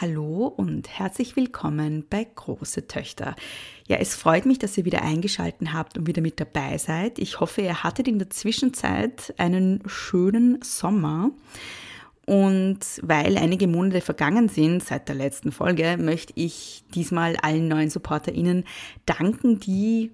Hallo und herzlich willkommen bei Große Töchter. Ja, es freut mich, dass ihr wieder eingeschaltet habt und wieder mit dabei seid. Ich hoffe, ihr hattet in der Zwischenzeit einen schönen Sommer. Und weil einige Monate vergangen sind seit der letzten Folge, möchte ich diesmal allen neuen SupporterInnen danken, die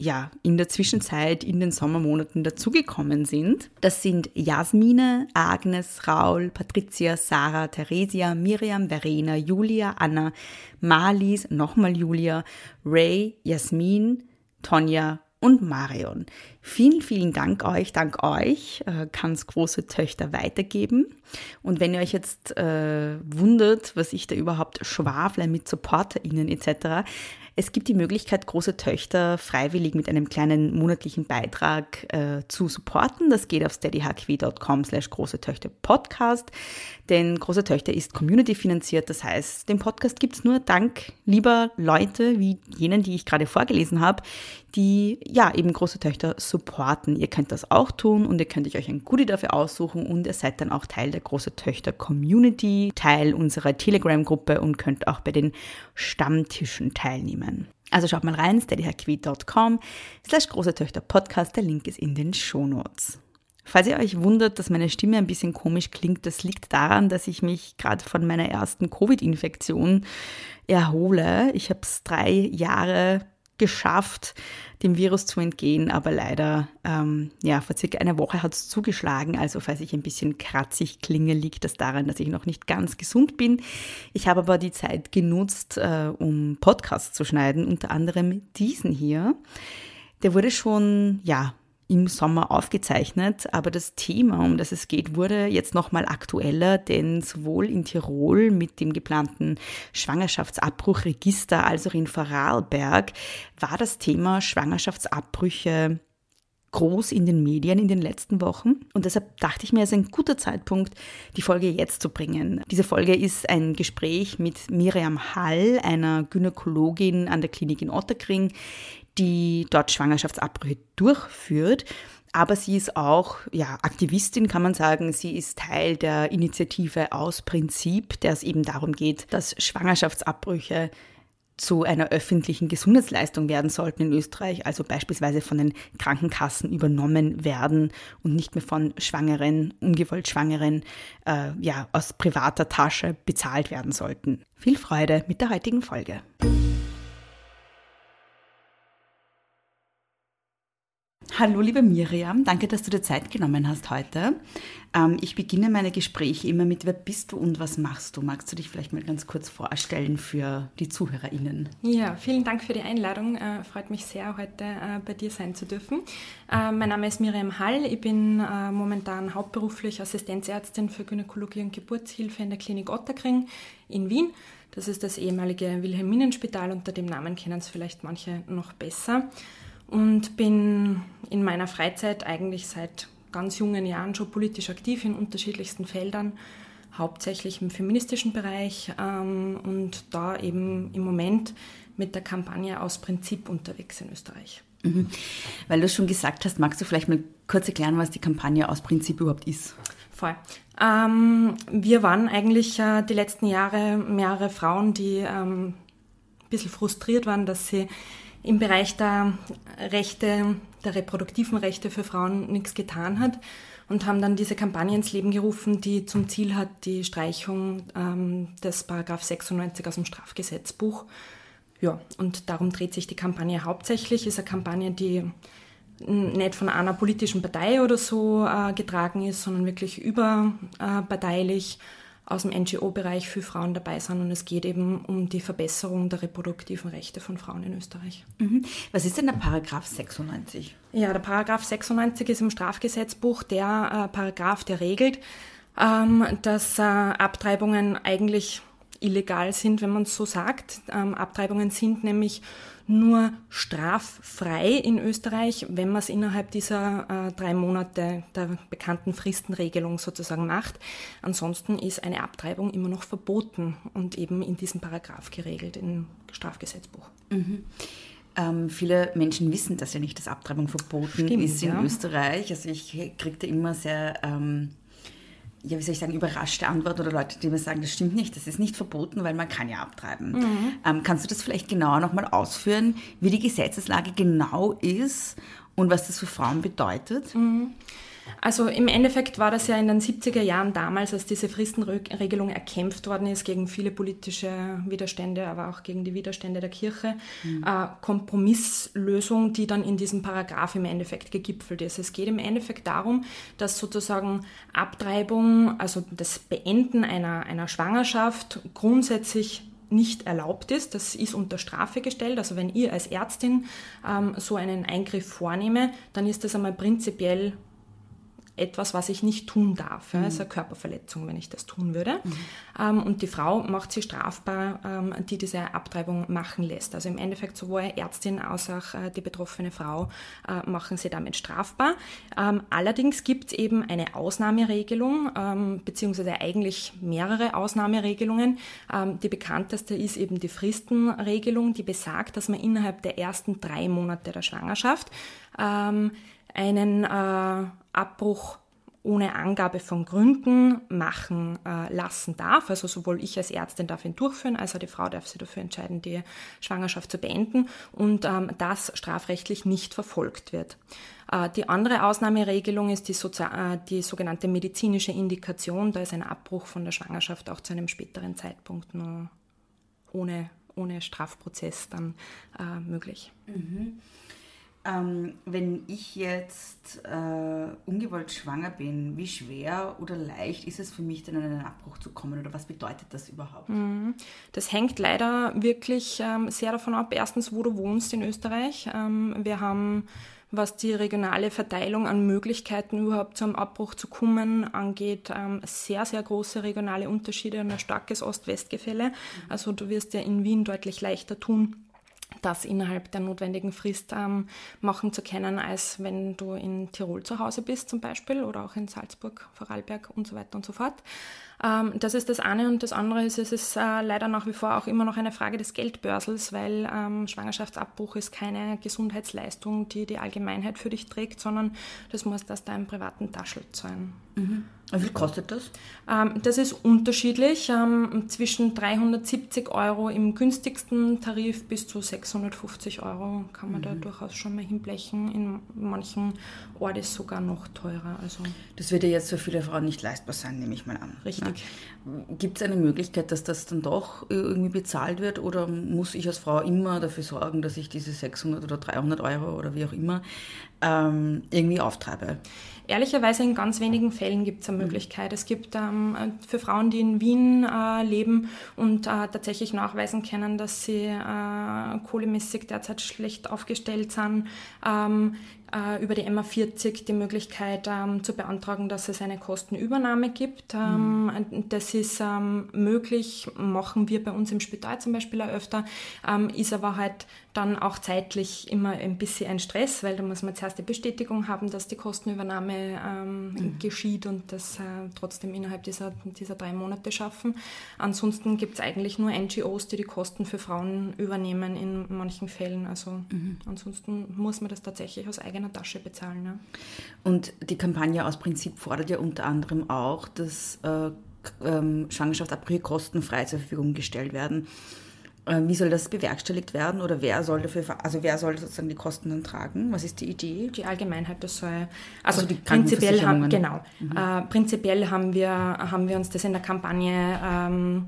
ja, in der Zwischenzeit in den Sommermonaten dazugekommen sind. Das sind Jasmine, Agnes, Raul, Patricia, Sarah, Theresia, Miriam, Verena, Julia, Anna, Marlies, nochmal Julia, Ray, Jasmin, Tonja und Marion. Vielen, vielen Dank euch. Dank euch äh, kann es große Töchter weitergeben. Und wenn ihr euch jetzt äh, wundert, was ich da überhaupt schwafle mit SupporterInnen etc., es gibt die Möglichkeit, große Töchter freiwillig mit einem kleinen monatlichen Beitrag äh, zu supporten. Das geht auf steadyhq.com slash große Töchter Podcast. Denn Große Töchter ist community finanziert. Das heißt, den Podcast gibt es nur dank lieber Leute wie jenen, die ich gerade vorgelesen habe, die ja eben Große Töchter supporten. Ihr könnt das auch tun und ihr könnt euch ein Goodie dafür aussuchen und ihr seid dann auch Teil der Große Töchter Community, Teil unserer Telegram-Gruppe und könnt auch bei den Stammtischen teilnehmen. Also schaut mal rein, steadyhackweed.com slash große Töchter Podcast, der Link ist in den Shownotes. Falls ihr euch wundert, dass meine Stimme ein bisschen komisch klingt, das liegt daran, dass ich mich gerade von meiner ersten Covid-Infektion erhole. Ich habe es drei Jahre geschafft, dem Virus zu entgehen, aber leider, ähm, ja, vor circa einer Woche hat es zugeschlagen. Also, falls ich ein bisschen kratzig klinge, liegt das daran, dass ich noch nicht ganz gesund bin. Ich habe aber die Zeit genutzt, äh, um Podcasts zu schneiden, unter anderem diesen hier. Der wurde schon, ja, im Sommer aufgezeichnet, aber das Thema, um das es geht, wurde jetzt nochmal aktueller, denn sowohl in Tirol mit dem geplanten Schwangerschaftsabbruchregister als auch in Vorarlberg war das Thema Schwangerschaftsabbrüche groß in den Medien in den letzten Wochen. Und deshalb dachte ich mir, es ist ein guter Zeitpunkt, die Folge jetzt zu bringen. Diese Folge ist ein Gespräch mit Miriam Hall, einer Gynäkologin an der Klinik in Otterkring, die dort Schwangerschaftsabbrüche durchführt. Aber sie ist auch ja, Aktivistin, kann man sagen. Sie ist Teil der Initiative Aus Prinzip, der es eben darum geht, dass Schwangerschaftsabbrüche zu einer öffentlichen Gesundheitsleistung werden sollten in Österreich, also beispielsweise von den Krankenkassen übernommen werden und nicht mehr von Schwangeren, ungewollt Schwangeren, äh, ja, aus privater Tasche bezahlt werden sollten. Viel Freude mit der heutigen Folge. Hallo, liebe Miriam, danke, dass du dir Zeit genommen hast heute. Ähm, ich beginne meine Gespräche immer mit, wer bist du und was machst du? Magst du dich vielleicht mal ganz kurz vorstellen für die ZuhörerInnen? Ja, vielen Dank für die Einladung. Äh, freut mich sehr, heute äh, bei dir sein zu dürfen. Äh, mein Name ist Miriam Hall. Ich bin momentan hauptberuflich Assistenzärztin für Gynäkologie und Geburtshilfe in der Klinik Otterkring in Wien. Das ist das ehemalige Wilhelminenspital. Unter dem Namen kennen es vielleicht manche noch besser und bin in meiner Freizeit eigentlich seit ganz jungen Jahren schon politisch aktiv in unterschiedlichsten Feldern, hauptsächlich im feministischen Bereich ähm, und da eben im Moment mit der Kampagne aus Prinzip unterwegs in Österreich. Mhm. Weil du schon gesagt hast, magst du vielleicht mal kurz erklären, was die Kampagne aus Prinzip überhaupt ist? Voll. Ähm, wir waren eigentlich äh, die letzten Jahre mehrere Frauen, die ähm, ein bisschen frustriert waren, dass sie im Bereich der Rechte, der reproduktiven Rechte für Frauen nichts getan hat und haben dann diese Kampagne ins Leben gerufen, die zum Ziel hat, die Streichung ähm, des Paragraph 96 aus dem Strafgesetzbuch. Ja, und darum dreht sich die Kampagne hauptsächlich. Ist eine Kampagne, die nicht von einer politischen Partei oder so äh, getragen ist, sondern wirklich überparteilich aus dem NGO-Bereich für Frauen dabei sind. Und es geht eben um die Verbesserung der reproduktiven Rechte von Frauen in Österreich. Mhm. Was ist denn der Paragraph 96? Ja, der Paragraph 96 ist im Strafgesetzbuch der äh, Paragraph, der regelt, ähm, dass äh, Abtreibungen eigentlich illegal sind, wenn man es so sagt. Ähm, Abtreibungen sind nämlich nur straffrei in Österreich, wenn man es innerhalb dieser äh, drei Monate der bekannten Fristenregelung sozusagen macht. Ansonsten ist eine Abtreibung immer noch verboten und eben in diesem Paragraph geregelt im Strafgesetzbuch. Mhm. Ähm, viele Menschen wissen das ja nicht, dass Abtreibung verboten Stimmt, ist in ja. Österreich. Also ich kriege da immer sehr ähm, ja, wie soll ich sagen, überraschte Antwort oder Leute, die mir sagen, das stimmt nicht, das ist nicht verboten, weil man kann ja abtreiben. Mhm. Ähm, kannst du das vielleicht genauer nochmal ausführen, wie die Gesetzeslage genau ist und was das für Frauen bedeutet? Mhm. Also im Endeffekt war das ja in den 70er Jahren damals, als diese Fristenregelung erkämpft worden ist gegen viele politische Widerstände, aber auch gegen die Widerstände der Kirche, mhm. äh, Kompromisslösung, die dann in diesem Paragraph im Endeffekt gegipfelt ist. Es geht im Endeffekt darum, dass sozusagen Abtreibung, also das Beenden einer, einer Schwangerschaft grundsätzlich nicht erlaubt ist. Das ist unter Strafe gestellt. Also wenn ihr als Ärztin ähm, so einen Eingriff vornehme, dann ist das einmal prinzipiell etwas, was ich nicht tun darf. Mhm. Ja, ist eine Körperverletzung, wenn ich das tun würde. Mhm. Ähm, und die Frau macht sie strafbar, ähm, die diese Abtreibung machen lässt. Also im Endeffekt sowohl Ärztin als auch äh, die betroffene Frau äh, machen sie damit strafbar. Ähm, allerdings gibt es eben eine Ausnahmeregelung, ähm, beziehungsweise eigentlich mehrere Ausnahmeregelungen. Ähm, die bekannteste ist eben die Fristenregelung, die besagt, dass man innerhalb der ersten drei Monate der Schwangerschaft ähm, einen äh, Abbruch ohne Angabe von Gründen machen äh, lassen darf. Also sowohl ich als Ärztin darf ihn durchführen, als auch die Frau darf sich dafür entscheiden, die Schwangerschaft zu beenden und ähm, das strafrechtlich nicht verfolgt wird. Äh, die andere Ausnahmeregelung ist die, äh, die, sogenannte medizinische Indikation. Da ist ein Abbruch von der Schwangerschaft auch zu einem späteren Zeitpunkt nur ohne, ohne Strafprozess dann äh, möglich. Mhm. Ähm, wenn ich jetzt äh, ungewollt schwanger bin, wie schwer oder leicht ist es für mich, dann an einen Abbruch zu kommen oder was bedeutet das überhaupt? Mhm. Das hängt leider wirklich ähm, sehr davon ab, erstens, wo du wohnst in Österreich. Ähm, wir haben was die regionale Verteilung an Möglichkeiten überhaupt zum Abbruch zu kommen angeht, ähm, sehr, sehr große regionale Unterschiede und ein starkes Ost-West-Gefälle. Mhm. Also du wirst ja in Wien deutlich leichter tun, das innerhalb der notwendigen Frist ähm, machen zu können, als wenn du in Tirol zu Hause bist zum Beispiel oder auch in Salzburg, Vorarlberg und so weiter und so fort. Ähm, das ist das eine und das andere ist, es ist äh, leider nach wie vor auch immer noch eine Frage des Geldbörsels, weil ähm, Schwangerschaftsabbruch ist keine Gesundheitsleistung, die die Allgemeinheit für dich trägt, sondern das muss aus deinem privaten Taschel sein. Mhm. Wie viel kostet das? Ähm, das ist unterschiedlich, ähm, zwischen 370 Euro im günstigsten Tarif bis zu 650 Euro kann man mhm. da durchaus schon mal hinblechen. In manchen Orten ist es sogar noch teurer. Also das wird ja jetzt für viele Frauen nicht leistbar sein, nehme ich mal an. Richtig. Gibt es eine Möglichkeit, dass das dann doch irgendwie bezahlt wird oder muss ich als Frau immer dafür sorgen, dass ich diese 600 oder 300 Euro oder wie auch immer ähm, irgendwie auftreibe? Ehrlicherweise in ganz wenigen Fällen gibt es eine mhm. Möglichkeit. Es gibt ähm, für Frauen, die in Wien äh, leben und äh, tatsächlich nachweisen können, dass sie äh, kohlemäßig derzeit schlecht aufgestellt sind, ähm, äh, über die MA40 die Möglichkeit ähm, zu beantragen, dass es eine Kostenübernahme gibt. Ähm, mhm. Das ist ähm, möglich, machen wir bei uns im Spital zum Beispiel auch öfter, ähm, ist aber halt dann auch zeitlich immer ein bisschen ein Stress, weil da muss man zuerst die Bestätigung haben, dass die Kostenübernahme ähm, mhm. geschieht und das äh, trotzdem innerhalb dieser, dieser drei Monate schaffen. Ansonsten gibt es eigentlich nur NGOs, die die Kosten für Frauen übernehmen in manchen Fällen. Also mhm. ansonsten muss man das tatsächlich aus eigener eigener Tasche bezahlen. Ja. Und die Kampagne aus Prinzip fordert ja unter anderem auch, dass äh, ähm, Schwangerschaftsabbrüche kostenfrei zur Verfügung gestellt werden. Äh, wie soll das bewerkstelligt werden oder wer soll dafür, also wer soll sozusagen die Kosten dann tragen? Was ist die Idee? Die Allgemeinheit, das soll, also, also die prinzipiell haben, genau, mhm. äh, prinzipiell haben wir, haben wir uns das in der Kampagne ähm,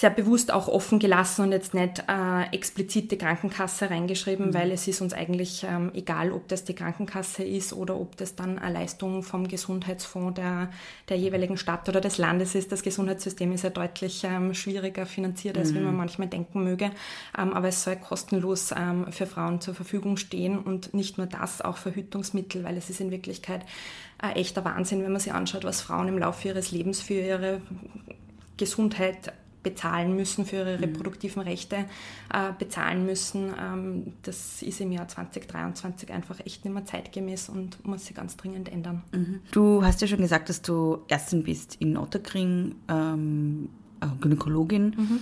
sehr bewusst auch offen gelassen und jetzt nicht äh, explizit die Krankenkasse reingeschrieben, mhm. weil es ist uns eigentlich ähm, egal, ob das die Krankenkasse ist oder ob das dann eine Leistung vom Gesundheitsfonds der, der jeweiligen Stadt oder des Landes ist. Das Gesundheitssystem ist ja deutlich ähm, schwieriger finanziert, als mhm. wie man manchmal denken möge. Ähm, aber es soll kostenlos ähm, für Frauen zur Verfügung stehen und nicht nur das, auch Verhütungsmittel, weil es ist in Wirklichkeit ein echter Wahnsinn, wenn man sich anschaut, was Frauen im Laufe ihres Lebens für ihre Gesundheit bezahlen müssen, für ihre mhm. reproduktiven Rechte äh, bezahlen müssen. Ähm, das ist im Jahr 2023 einfach echt nicht mehr zeitgemäß und muss sich ganz dringend ändern. Mhm. Du hast ja schon gesagt, dass du Ärztin bist in Otterkring, ähm, äh, Gynäkologin. Mhm.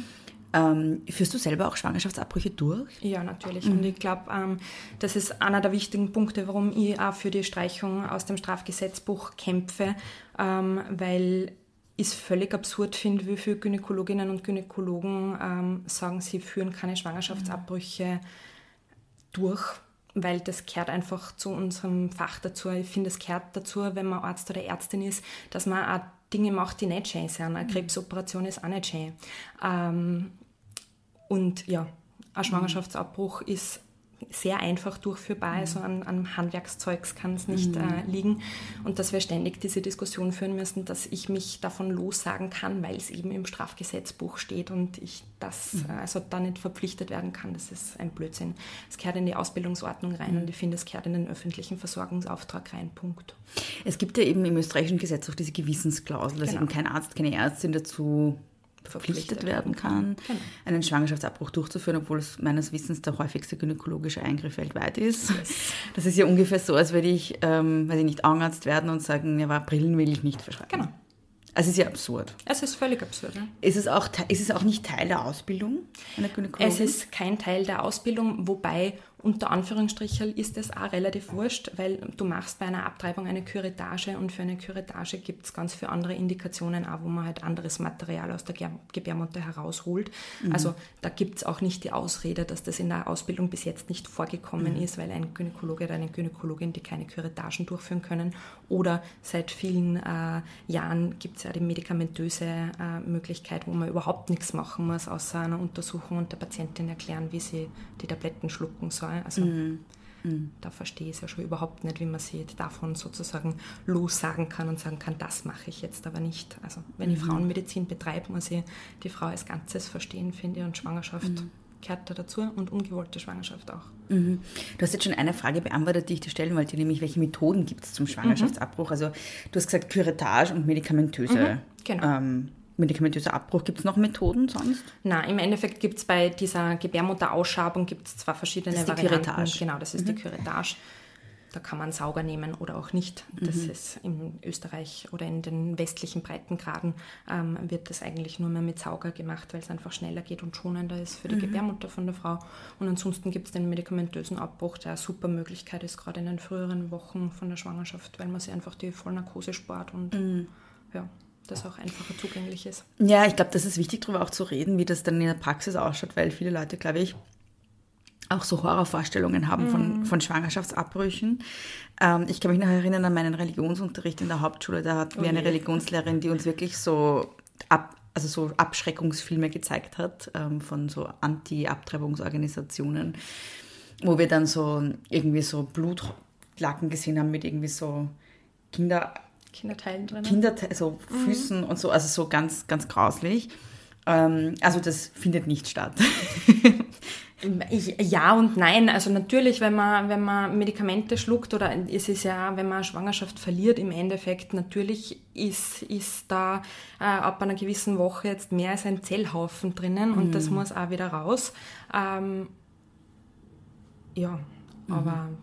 Ähm, führst du selber auch Schwangerschaftsabbrüche durch? Ja, natürlich. Mhm. Und ich glaube, ähm, das ist einer der wichtigen Punkte, warum ich auch für die Streichung aus dem Strafgesetzbuch kämpfe, ähm, weil ist völlig absurd finde, wie viele Gynäkologinnen und Gynäkologen ähm, sagen, sie führen keine Schwangerschaftsabbrüche durch, weil das gehört einfach zu unserem Fach dazu. Ich finde, es gehört dazu, wenn man Arzt oder Ärztin ist, dass man auch Dinge macht, die nicht schön sind. Eine mhm. Krebsoperation ist auch nicht schön. Ähm, und ja, ein Schwangerschaftsabbruch ist sehr einfach durchführbar, mhm. also an, an Handwerkszeugs kann es nicht mhm. äh, liegen. Und dass wir ständig diese Diskussion führen müssen, dass ich mich davon lossagen kann, weil es eben im Strafgesetzbuch steht und ich das mhm. äh, also da nicht verpflichtet werden kann, das ist ein Blödsinn. Es gehört in die Ausbildungsordnung rein mhm. und ich finde, es gehört in den öffentlichen Versorgungsauftrag rein, Punkt. Es gibt ja eben im österreichischen Gesetz auch diese Gewissensklausel, dass genau. eben kein Arzt, keine Ärztin dazu verpflichtet werden kann, genau. einen Schwangerschaftsabbruch durchzuführen, obwohl es meines Wissens der häufigste gynäkologische Eingriff weltweit ist. Yes. Das ist ja ungefähr so, als würde ich, ähm, weiß ich nicht, Augenarzt werden und sagen, ja, aber Brillen will ich nicht verschreiben. Genau. Also es ist ja absurd. Es ist völlig absurd. Ja. Ist, es auch, ist es auch nicht Teil der Ausbildung einer Gynäkologin? Es ist kein Teil der Ausbildung, wobei unter Anführungsstrichen ist es auch relativ wurscht, weil du machst bei einer Abtreibung eine Küretage und für eine Küretage gibt es ganz viele andere Indikationen auch, wo man halt anderes Material aus der Gebärmutter herausholt. Mhm. Also da gibt es auch nicht die Ausrede, dass das in der Ausbildung bis jetzt nicht vorgekommen mhm. ist, weil ein Gynäkologe oder eine Gynäkologin, die keine Küretagen durchführen können oder seit vielen äh, Jahren gibt es ja die medikamentöse äh, Möglichkeit, wo man überhaupt nichts machen muss, außer einer Untersuchung und der Patientin erklären, wie sie die Tabletten schlucken soll. Also mhm. Mhm. da verstehe ich es ja schon überhaupt nicht, wie man sich davon sozusagen lossagen kann und sagen kann, das mache ich jetzt aber nicht. Also wenn ich mhm. Frauenmedizin betreibe, muss ich die Frau als Ganzes verstehen, finde ich, und Schwangerschaft mhm. gehört da dazu und ungewollte Schwangerschaft auch. Mhm. Du hast jetzt schon eine Frage beantwortet, die ich dir stellen wollte, nämlich welche Methoden gibt es zum Schwangerschaftsabbruch? Mhm. Also du hast gesagt Curettage und medikamentöse mhm, genau. ähm, medikamentöser Abbruch. Gibt es noch Methoden sonst? Na, im Endeffekt gibt es bei dieser Gebärmutterausschabung gibt's zwar verschiedene das ist Varianten. Die Curettage. Genau, das ist mhm. die Curettage. Da kann man Sauger nehmen oder auch nicht. Das mhm. ist in Österreich oder in den westlichen Breitengraden ähm, wird das eigentlich nur mehr mit Sauger gemacht, weil es einfach schneller geht und schonender ist für die mhm. Gebärmutter von der Frau. Und ansonsten gibt es den medikamentösen Abbruch, der eine super Möglichkeit ist, gerade in den früheren Wochen von der Schwangerschaft, weil man sich einfach die Vollnarkose spart und mhm. ja das auch einfacher zugänglich ist. Ja, ich glaube, das ist wichtig, darüber auch zu reden, wie das dann in der Praxis ausschaut, weil viele Leute, glaube ich, auch so Horrorvorstellungen haben von, mhm. von Schwangerschaftsabbrüchen. Ähm, ich kann mich noch erinnern an meinen Religionsunterricht in der Hauptschule. Da hatten oh wir eine Religionslehrerin, die uns wirklich so ab, also so Abschreckungsfilme gezeigt hat ähm, von so Anti-Abtreibungsorganisationen, wo wir dann so irgendwie so Blutlacken gesehen haben mit irgendwie so Kinder Kinderteilen drin. Kinderteile, so mhm. Füßen und so, also so ganz, ganz grauslich. Ähm, also das findet nicht statt. Ich, ja und nein. Also natürlich, wenn man, wenn man Medikamente schluckt oder es ist ja, wenn man Schwangerschaft verliert, im Endeffekt natürlich ist, ist da äh, ab einer gewissen Woche jetzt mehr als ein Zellhaufen drinnen und das mhm. muss auch wieder raus. Ähm, ja, mhm.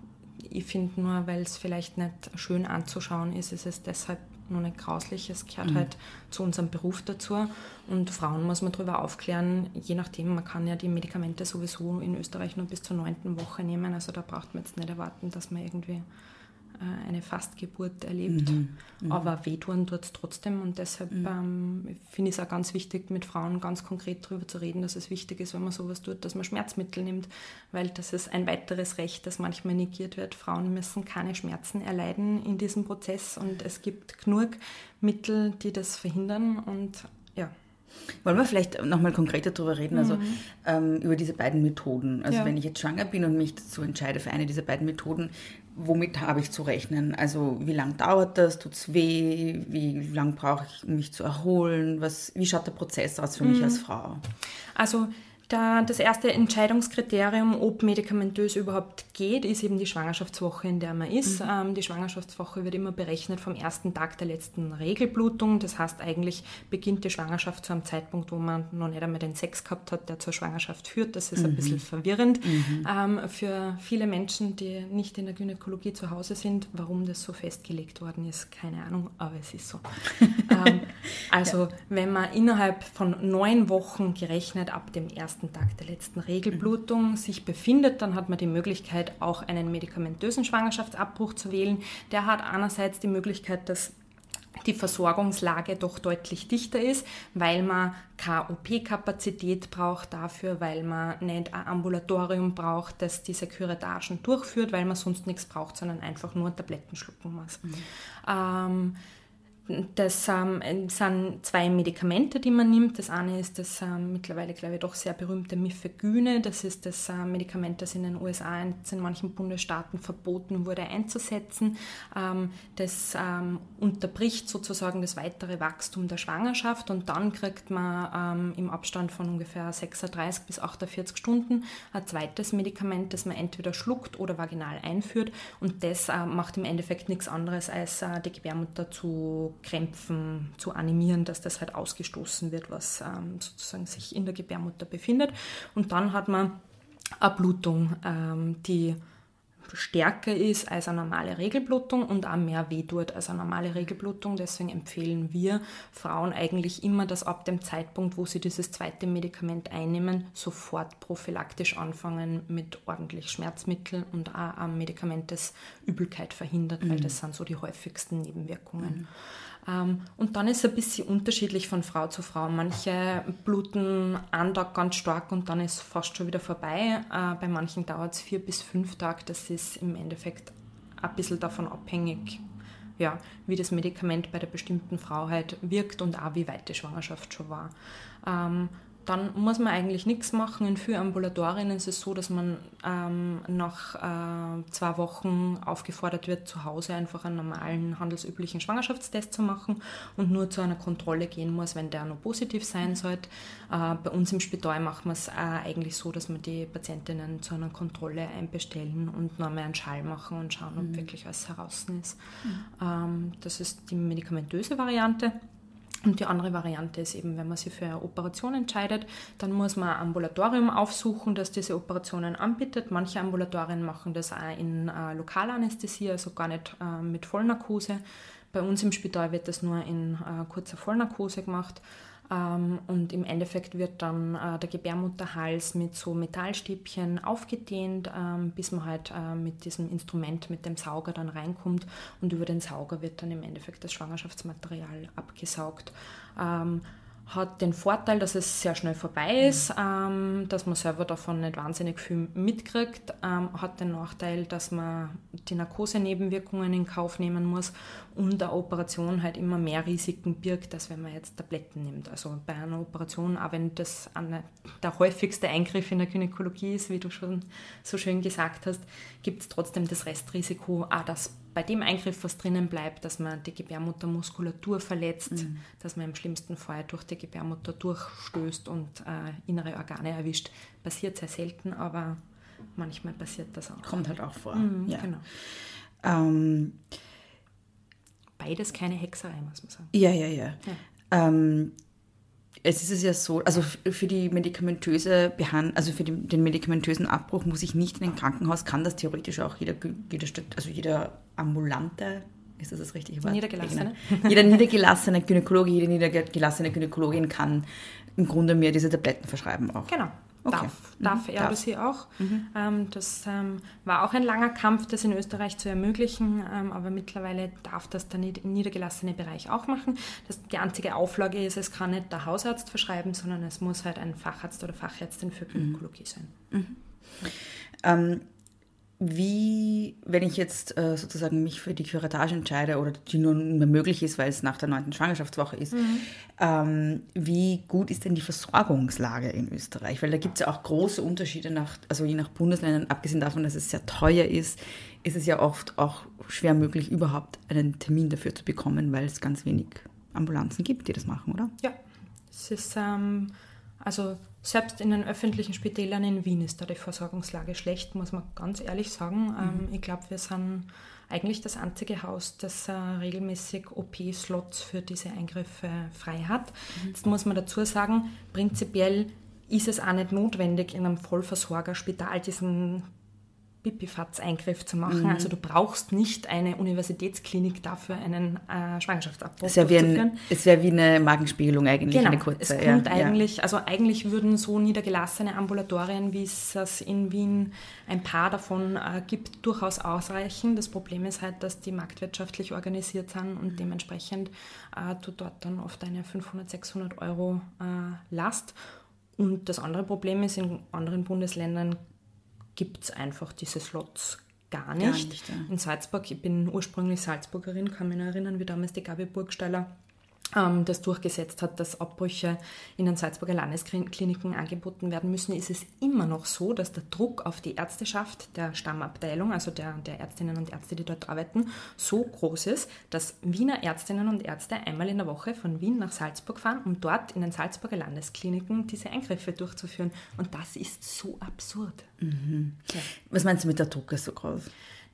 Ich finde nur, weil es vielleicht nicht schön anzuschauen ist, ist es deshalb nur nicht grauslich. Es gehört mhm. halt zu unserem Beruf dazu. Und Frauen muss man darüber aufklären, je nachdem, man kann ja die Medikamente sowieso in Österreich nur bis zur neunten Woche nehmen. Also da braucht man jetzt nicht erwarten, dass man irgendwie eine Fastgeburt erlebt. Mhm. Mhm. Aber wehtun tut es trotzdem und deshalb mhm. ähm, finde ich es auch ganz wichtig, mit Frauen ganz konkret darüber zu reden, dass es wichtig ist, wenn man sowas tut, dass man Schmerzmittel nimmt, weil das ist ein weiteres Recht, das manchmal negiert wird. Frauen müssen keine Schmerzen erleiden in diesem Prozess und es gibt genug Mittel, die das verhindern und. Wollen wir vielleicht nochmal konkreter darüber reden, also mhm. ähm, über diese beiden Methoden. Also ja. wenn ich jetzt schwanger bin und mich dazu entscheide für eine dieser beiden Methoden, womit habe ich zu rechnen? Also wie lange dauert das? Tut es weh? Wie lange brauche ich, mich zu erholen? Was, wie schaut der Prozess aus für mhm. mich als Frau? Also da das erste Entscheidungskriterium, ob medikamentös überhaupt geht, ist eben die Schwangerschaftswoche, in der man ist. Mhm. Ähm, die Schwangerschaftswoche wird immer berechnet vom ersten Tag der letzten Regelblutung. Das heißt, eigentlich beginnt die Schwangerschaft zu einem Zeitpunkt, wo man noch nicht einmal den Sex gehabt hat, der zur Schwangerschaft führt. Das ist mhm. ein bisschen verwirrend mhm. ähm, für viele Menschen, die nicht in der Gynäkologie zu Hause sind. Warum das so festgelegt worden ist, keine Ahnung, aber es ist so. ähm, also, ja. wenn man innerhalb von neun Wochen gerechnet ab dem ersten ersten Tag der letzten Regelblutung sich befindet, dann hat man die Möglichkeit, auch einen medikamentösen Schwangerschaftsabbruch zu wählen. Der hat einerseits die Möglichkeit, dass die Versorgungslage doch deutlich dichter ist, weil man keine OP-Kapazität braucht dafür, weil man nicht ein Ambulatorium braucht, das diese Küretagen durchführt, weil man sonst nichts braucht, sondern einfach nur Tabletten schlucken muss. Mhm. Ähm, das ähm, sind zwei Medikamente, die man nimmt. Das eine ist das ähm, mittlerweile, glaube ich, doch sehr berühmte Mifegyne. Das ist das ähm, Medikament, das in den USA in, in manchen Bundesstaaten verboten wurde einzusetzen. Ähm, das ähm, unterbricht sozusagen das weitere Wachstum der Schwangerschaft und dann kriegt man ähm, im Abstand von ungefähr 36 bis 48 Stunden ein zweites Medikament, das man entweder schluckt oder vaginal einführt und das äh, macht im Endeffekt nichts anderes als äh, die Gebärmutter zu Krämpfen zu animieren, dass das halt ausgestoßen wird, was ähm, sozusagen sich in der Gebärmutter befindet. Und dann hat man eine Blutung, ähm, die stärker ist als eine normale Regelblutung und auch mehr weh tut als eine normale Regelblutung. Deswegen empfehlen wir Frauen eigentlich immer, dass ab dem Zeitpunkt, wo sie dieses zweite Medikament einnehmen, sofort prophylaktisch anfangen mit ordentlich Schmerzmitteln und auch ein Medikament, das Übelkeit verhindert, mhm. weil das sind so die häufigsten Nebenwirkungen. Mhm. Ähm, und dann ist es ein bisschen unterschiedlich von Frau zu Frau. Manche bluten einen Tag ganz stark und dann ist fast schon wieder vorbei. Äh, bei manchen dauert es vier bis fünf Tage. Das ist im Endeffekt ein bisschen davon abhängig, ja, wie das Medikament bei der bestimmten Frau halt wirkt und auch wie weit die Schwangerschaft schon war. Ähm, dann muss man eigentlich nichts machen. In vielen Ambulatorien ist es so, dass man ähm, nach äh, zwei Wochen aufgefordert wird, zu Hause einfach einen normalen handelsüblichen Schwangerschaftstest zu machen und nur zu einer Kontrolle gehen muss, wenn der noch positiv sein sollte. Äh, bei uns im Spital machen wir es äh, eigentlich so, dass wir die Patientinnen zu einer Kontrolle einbestellen und noch einmal einen Schall machen und schauen, ob mhm. wirklich alles heraus ist. Mhm. Ähm, das ist die medikamentöse Variante. Und die andere Variante ist eben, wenn man sich für eine Operation entscheidet, dann muss man ein Ambulatorium aufsuchen, das diese Operationen anbietet. Manche Ambulatorien machen das auch in äh, Lokalanästhesie, also gar nicht äh, mit Vollnarkose. Bei uns im Spital wird das nur in äh, kurzer Vollnarkose gemacht. Ähm, und im Endeffekt wird dann äh, der Gebärmutterhals mit so Metallstäbchen aufgedehnt, ähm, bis man halt äh, mit diesem Instrument, mit dem Sauger dann reinkommt und über den Sauger wird dann im Endeffekt das Schwangerschaftsmaterial abgesaugt. Hat den Vorteil, dass es sehr schnell vorbei ist, mhm. ähm, dass man selber davon nicht wahnsinnig viel mitkriegt, ähm, hat den Nachteil, dass man die Narkose-Nebenwirkungen in Kauf nehmen muss und eine Operation halt immer mehr Risiken birgt, als wenn man jetzt Tabletten nimmt. Also bei einer Operation, auch wenn das eine, der häufigste Eingriff in der Gynäkologie ist, wie du schon so schön gesagt hast, gibt es trotzdem das Restrisiko, auch dass bei dem Eingriff was drinnen bleibt, dass man die Gebärmuttermuskulatur verletzt, mhm. dass man im schlimmsten Fall durch die Gebärmutter durchstößt und äh, innere Organe erwischt. Passiert sehr selten, aber manchmal passiert das auch. Kommt halt auch vor. Mhm, ja. Genau. Ähm, Beides keine Hexerei, muss man sagen. Ja, ja, ja. ja. Ähm, es ist es ja so, also für die medikamentöse Behandlung, also für den, den medikamentösen Abbruch muss ich nicht in ein Krankenhaus, kann das theoretisch auch jeder, jeder, also jeder ambulante, ist das das richtige Wort? Niedergelassene. Jeder niedergelassene Gynäkologe, jede niedergelassene Gynäkologin kann im Grunde mir diese Tabletten verschreiben auch. Genau. Okay. Darf, darf mhm. er oder sie auch. Mhm. Ähm, das ähm, war auch ein langer Kampf, das in Österreich zu ermöglichen, ähm, aber mittlerweile darf das der niedergelassene Bereich auch machen. Das, die einzige Auflage ist, es kann nicht der Hausarzt verschreiben, sondern es muss halt ein Facharzt oder Fachärztin für Gynäkologie sein. Mhm. Wie, wenn ich jetzt äh, sozusagen mich für die Curettage entscheide oder die nur mehr möglich ist, weil es nach der neunten Schwangerschaftswoche ist, mhm. ähm, wie gut ist denn die Versorgungslage in Österreich? Weil da gibt es ja auch große Unterschiede nach, also je nach Bundesländern, abgesehen davon, dass es sehr teuer ist, ist es ja oft auch schwer möglich, überhaupt einen Termin dafür zu bekommen, weil es ganz wenig Ambulanzen gibt, die das machen, oder? Ja, es ist ähm, also selbst in den öffentlichen Spitälern in Wien ist da die Versorgungslage schlecht, muss man ganz ehrlich sagen. Mhm. Ähm, ich glaube, wir sind eigentlich das einzige Haus, das äh, regelmäßig OP-Slots für diese Eingriffe frei hat. Mhm. Jetzt muss man dazu sagen, prinzipiell ist es auch nicht notwendig, in einem Vollversorgerspital diesen Pipifatz-Eingriff zu machen. Mhm. Also du brauchst nicht eine Universitätsklinik dafür, einen äh, Schwangerschaftsabbruch es durchzuführen. es wäre wie eine Magenspiegelung eigentlich, genau. eine kurze. Es kommt ja, eigentlich, ja. also eigentlich würden so niedergelassene Ambulatorien, wie es das in Wien ein paar davon äh, gibt, durchaus ausreichen. Das Problem ist halt, dass die marktwirtschaftlich organisiert sind und dementsprechend äh, du dort dann oft eine 500, 600 Euro äh, Last. Und das andere Problem ist, in anderen Bundesländern gibt es einfach diese Slots gar nicht. Gar nicht ja. In Salzburg, ich bin ursprünglich Salzburgerin, kann mich noch erinnern, wie damals die Gabi Burgsteiler ähm, das durchgesetzt hat, dass Abbrüche in den Salzburger Landeskliniken angeboten werden müssen, ist es immer noch so, dass der Druck auf die Ärzteschaft der Stammabteilung, also der, der Ärztinnen und Ärzte, die dort arbeiten, so groß ist, dass Wiener Ärztinnen und Ärzte einmal in der Woche von Wien nach Salzburg fahren, um dort in den Salzburger Landeskliniken diese Eingriffe durchzuführen. Und das ist so absurd. Mhm. Ja. Was meinst du mit der Druck ist so groß?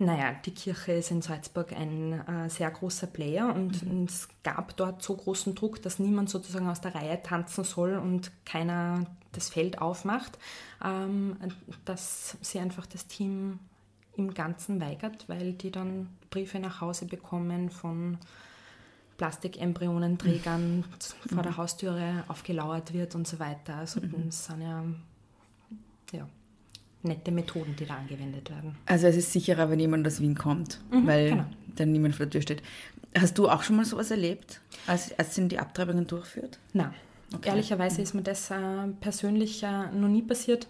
Naja, die Kirche ist in Salzburg ein äh, sehr großer Player und, mhm. und, es gab dort so großen Druck, dass niemand sozusagen aus der Reihe tanzen soll und keiner das Feld aufmacht, ähm, dass sie einfach das Team im Ganzen weigert, weil die dann Briefe nach Hause bekommen von Plastikembryonenträgern mhm. vor der Haustüre aufgelauert wird und so weiter. Also mhm. das sind ja, ja nette Methoden, die da angewendet werden. Also es ist sicherer, wenn jemand aus Wien kommt, mhm, weil genau. dann niemand vor der Tür steht. Hast du auch schon mal sowas erlebt, als Ärztin die Abtreibungen durchführt? Nein. Okay. Ehrlicherweise mhm. ist mir das äh, persönlich äh, noch nie passiert.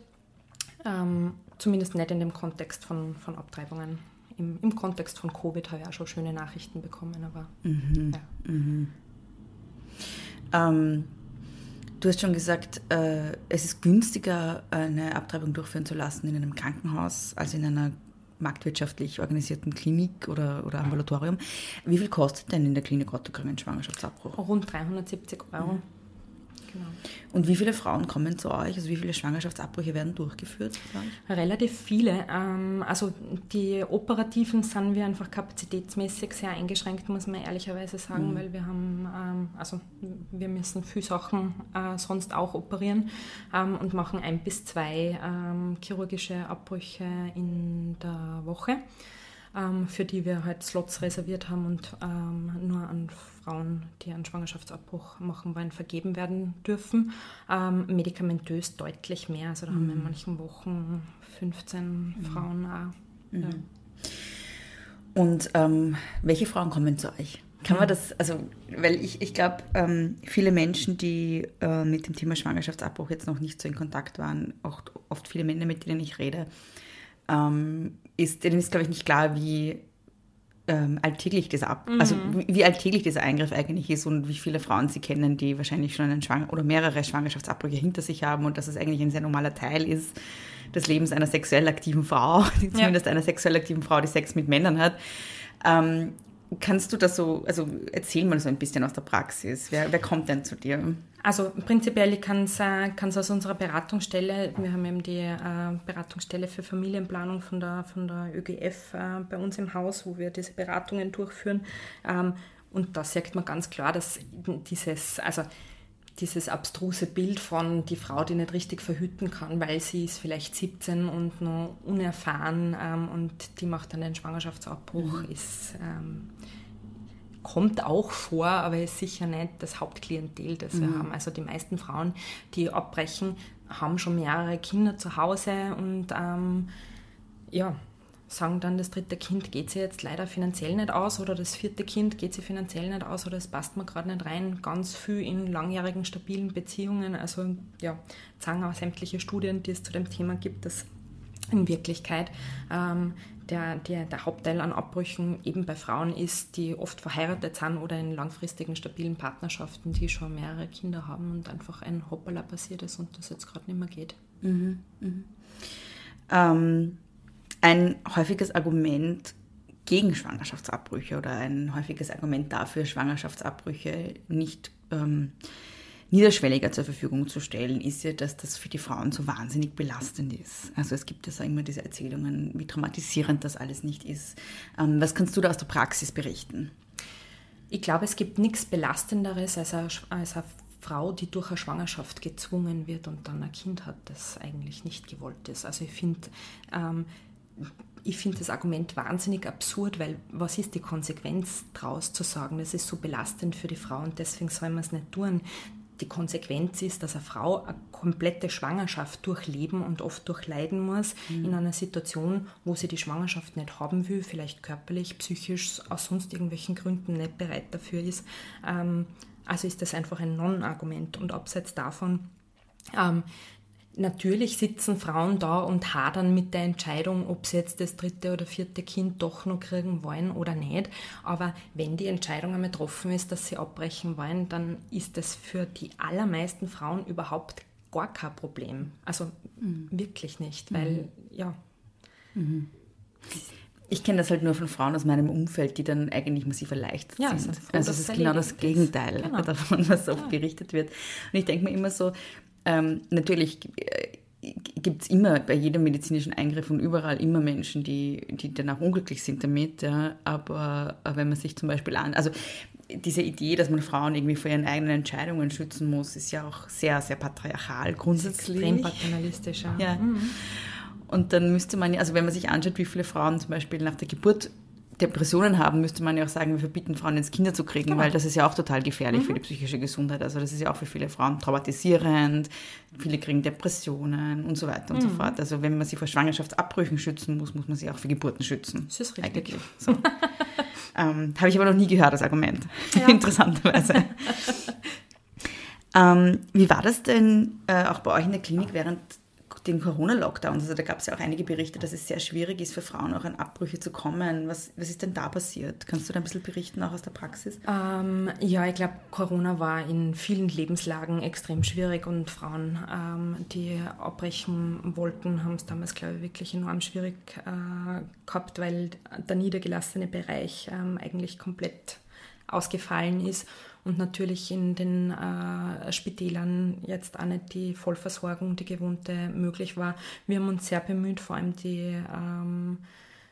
Ähm, zumindest nicht in dem Kontext von, von Abtreibungen. Im, Im Kontext von Covid habe ich auch schon schöne Nachrichten bekommen, aber mhm. ja. Mhm. Ähm, Du hast schon gesagt, äh, es ist günstiger, eine Abtreibung durchführen zu lassen in einem Krankenhaus als in einer marktwirtschaftlich organisierten Klinik oder, oder Ambulatorium. Wie viel kostet denn in der Klinik Otto ein Schwangerschaftsabbruch? Rund 370 Euro. Mhm. Genau. Und wie viele Frauen kommen zu euch? Also wie viele Schwangerschaftsabbrüche werden durchgeführt? Relativ viele. Ähm, also die operativen sind wir einfach kapazitätsmäßig sehr eingeschränkt, muss man ehrlicherweise sagen, mhm. weil wir haben, ähm, also wir müssen viele Sachen äh, sonst auch operieren ähm, und machen ein bis zwei chirurgische Abbrüche in der Woche für die wir halt Slots reserviert haben und nur an Frauen, die einen Schwangerschaftsabbruch machen wollen, vergeben werden dürfen. Ähm, medikamentös deutlich mehr. Also da mhm. haben wir in mhm. manchen Wochen 15 mhm. Frauen auch. Mhm. Ja. Und ähm, welche Frauen kommen zu euch? Kann man mhm. das, also, weil ich, ich glaube, ähm, viele Menschen, die äh, mit dem Thema Schwangerschaftsabbruch jetzt noch nicht so in Kontakt waren, auch oft viele Männer, mit denen ich rede, ähm, ist, denen ist, glaube ich, nicht klar, wie ähm, alltäglich dieser Ab mhm. also wie, wie, alltäglich dieser Eingriff eigentlich ist und wie viele Frauen sie kennen, die wahrscheinlich schon einen Schwang oder mehrere Schwangerschaftsabbrüche hinter sich haben und dass es eigentlich ein sehr normaler Teil ist des Lebens einer sexuell aktiven Frau, zumindest ja. einer sexuell aktiven Frau, die Sex mit Männern hat. Ähm, kannst du das so, also erzähl mal so ein bisschen aus der Praxis. Wer, wer kommt denn zu dir? Also prinzipiell kann es äh, aus unserer Beratungsstelle, wir haben eben die äh, Beratungsstelle für Familienplanung von der, von der ÖGF äh, bei uns im Haus, wo wir diese Beratungen durchführen. Ähm, und da sagt man ganz klar, dass dieses, also dieses abstruse Bild von die Frau, die nicht richtig verhüten kann, weil sie ist vielleicht 17 und noch unerfahren ähm, und die macht dann einen Schwangerschaftsabbruch, mhm. ist ähm, kommt auch vor, aber ist sicher nicht das Hauptklientel, das mhm. wir haben. Also die meisten Frauen, die abbrechen, haben schon mehrere Kinder zu Hause und ähm, ja, sagen dann, das dritte Kind geht sie jetzt leider finanziell nicht aus oder das vierte Kind geht sie finanziell nicht aus oder es passt mir gerade nicht rein. Ganz viel in langjährigen, stabilen Beziehungen. Also ja, sagen auch sämtliche Studien, die es zu dem Thema gibt, dass in Wirklichkeit. Ähm, der, der, der, Hauptteil an Abbrüchen eben bei Frauen ist, die oft verheiratet sind oder in langfristigen, stabilen Partnerschaften, die schon mehrere Kinder haben und einfach ein Hoppala passiert ist und das jetzt gerade nicht mehr geht. Mhm, mhm. Ähm, ein häufiges Argument gegen Schwangerschaftsabbrüche oder ein häufiges Argument dafür, Schwangerschaftsabbrüche nicht ähm, niederschwelliger zur Verfügung zu stellen, ist ja, dass das für die Frauen so wahnsinnig belastend ist. Also es gibt ja immer diese Erzählungen, wie traumatisierend das alles nicht ist. Ähm, was kannst du da aus der Praxis berichten? Ich glaube, es gibt nichts Belastenderes als eine, als eine Frau, die durch eine Schwangerschaft gezwungen wird und dann ein Kind hat, das eigentlich nicht gewollt ist. Also ich finde, ähm, ich finde das Argument wahnsinnig absurd, weil was ist die Konsequenz daraus zu sagen, das ist so belastend für die Frau und deswegen soll man es nicht tun. Die Konsequenz ist, dass eine Frau eine komplette Schwangerschaft durchleben und oft durchleiden muss, mhm. in einer Situation, wo sie die Schwangerschaft nicht haben will, vielleicht körperlich, psychisch, aus sonst irgendwelchen Gründen nicht bereit dafür ist. Ähm, also ist das einfach ein Non-Argument. Und abseits davon ähm, Natürlich sitzen Frauen da und hadern mit der Entscheidung, ob sie jetzt das dritte oder vierte Kind doch noch kriegen wollen oder nicht. Aber wenn die Entscheidung einmal getroffen ist, dass sie abbrechen wollen, dann ist das für die allermeisten Frauen überhaupt gar kein Problem. Also mhm. wirklich nicht, weil mhm. ja. Mhm. Ich kenne das halt nur von Frauen aus meinem Umfeld, die dann eigentlich massiv erleichtert ja, sind. Also es ist genau das Gegenteil genau. davon, was oft ja. berichtet wird. Und ich denke mir immer so, ähm, natürlich äh, gibt es immer bei jedem medizinischen Eingriff und überall immer Menschen, die, die dann auch unglücklich sind damit. Ja. Aber, aber wenn man sich zum Beispiel an, also diese Idee, dass man Frauen irgendwie vor ihren eigenen Entscheidungen schützen muss, ist ja auch sehr, sehr patriarchal grundsätzlich. Extrem paternalistisch, ja. ja. Mhm. Und dann müsste man, also wenn man sich anschaut, wie viele Frauen zum Beispiel nach der Geburt Depressionen haben, müsste man ja auch sagen, wir verbieten Frauen jetzt Kinder zu kriegen, genau. weil das ist ja auch total gefährlich mhm. für die psychische Gesundheit. Also das ist ja auch für viele Frauen traumatisierend, viele kriegen Depressionen und so weiter und mhm. so fort. Also wenn man sie vor Schwangerschaftsabbrüchen schützen muss, muss man sie auch für Geburten schützen. Das ist richtig. Eigentlich. So. ähm, Habe ich aber noch nie gehört, das Argument. Ja. Interessanterweise. ähm, wie war das denn äh, auch bei euch in der Klinik während den Corona-Lockdowns. Also da gab es ja auch einige Berichte, dass es sehr schwierig ist für Frauen auch an Abbrüche zu kommen. Was, was ist denn da passiert? Kannst du da ein bisschen berichten, auch aus der Praxis? Ähm, ja, ich glaube, Corona war in vielen Lebenslagen extrem schwierig und Frauen, ähm, die abbrechen wollten, haben es damals, glaube ich, wirklich enorm schwierig äh, gehabt, weil der niedergelassene Bereich ähm, eigentlich komplett ausgefallen ist und natürlich in den äh, Spitälern jetzt auch nicht die Vollversorgung, die gewohnte, möglich war. Wir haben uns sehr bemüht, vor allem die, ähm,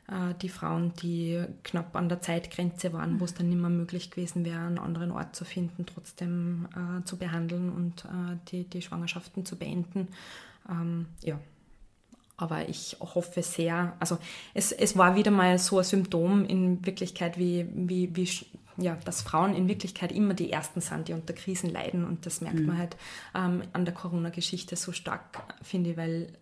äh, die Frauen, die knapp an der Zeitgrenze waren, wo es dann nicht mehr möglich gewesen wäre, einen anderen Ort zu finden, trotzdem äh, zu behandeln und äh, die, die Schwangerschaften zu beenden. Ähm, ja. Aber ich hoffe sehr, also es, es war wieder mal so ein Symptom in Wirklichkeit, wie, wie, wie ja, dass Frauen in Wirklichkeit immer die Ersten sind, die unter Krisen leiden. Und das merkt mhm. man halt ähm, an der Corona-Geschichte so stark, finde ich, weil,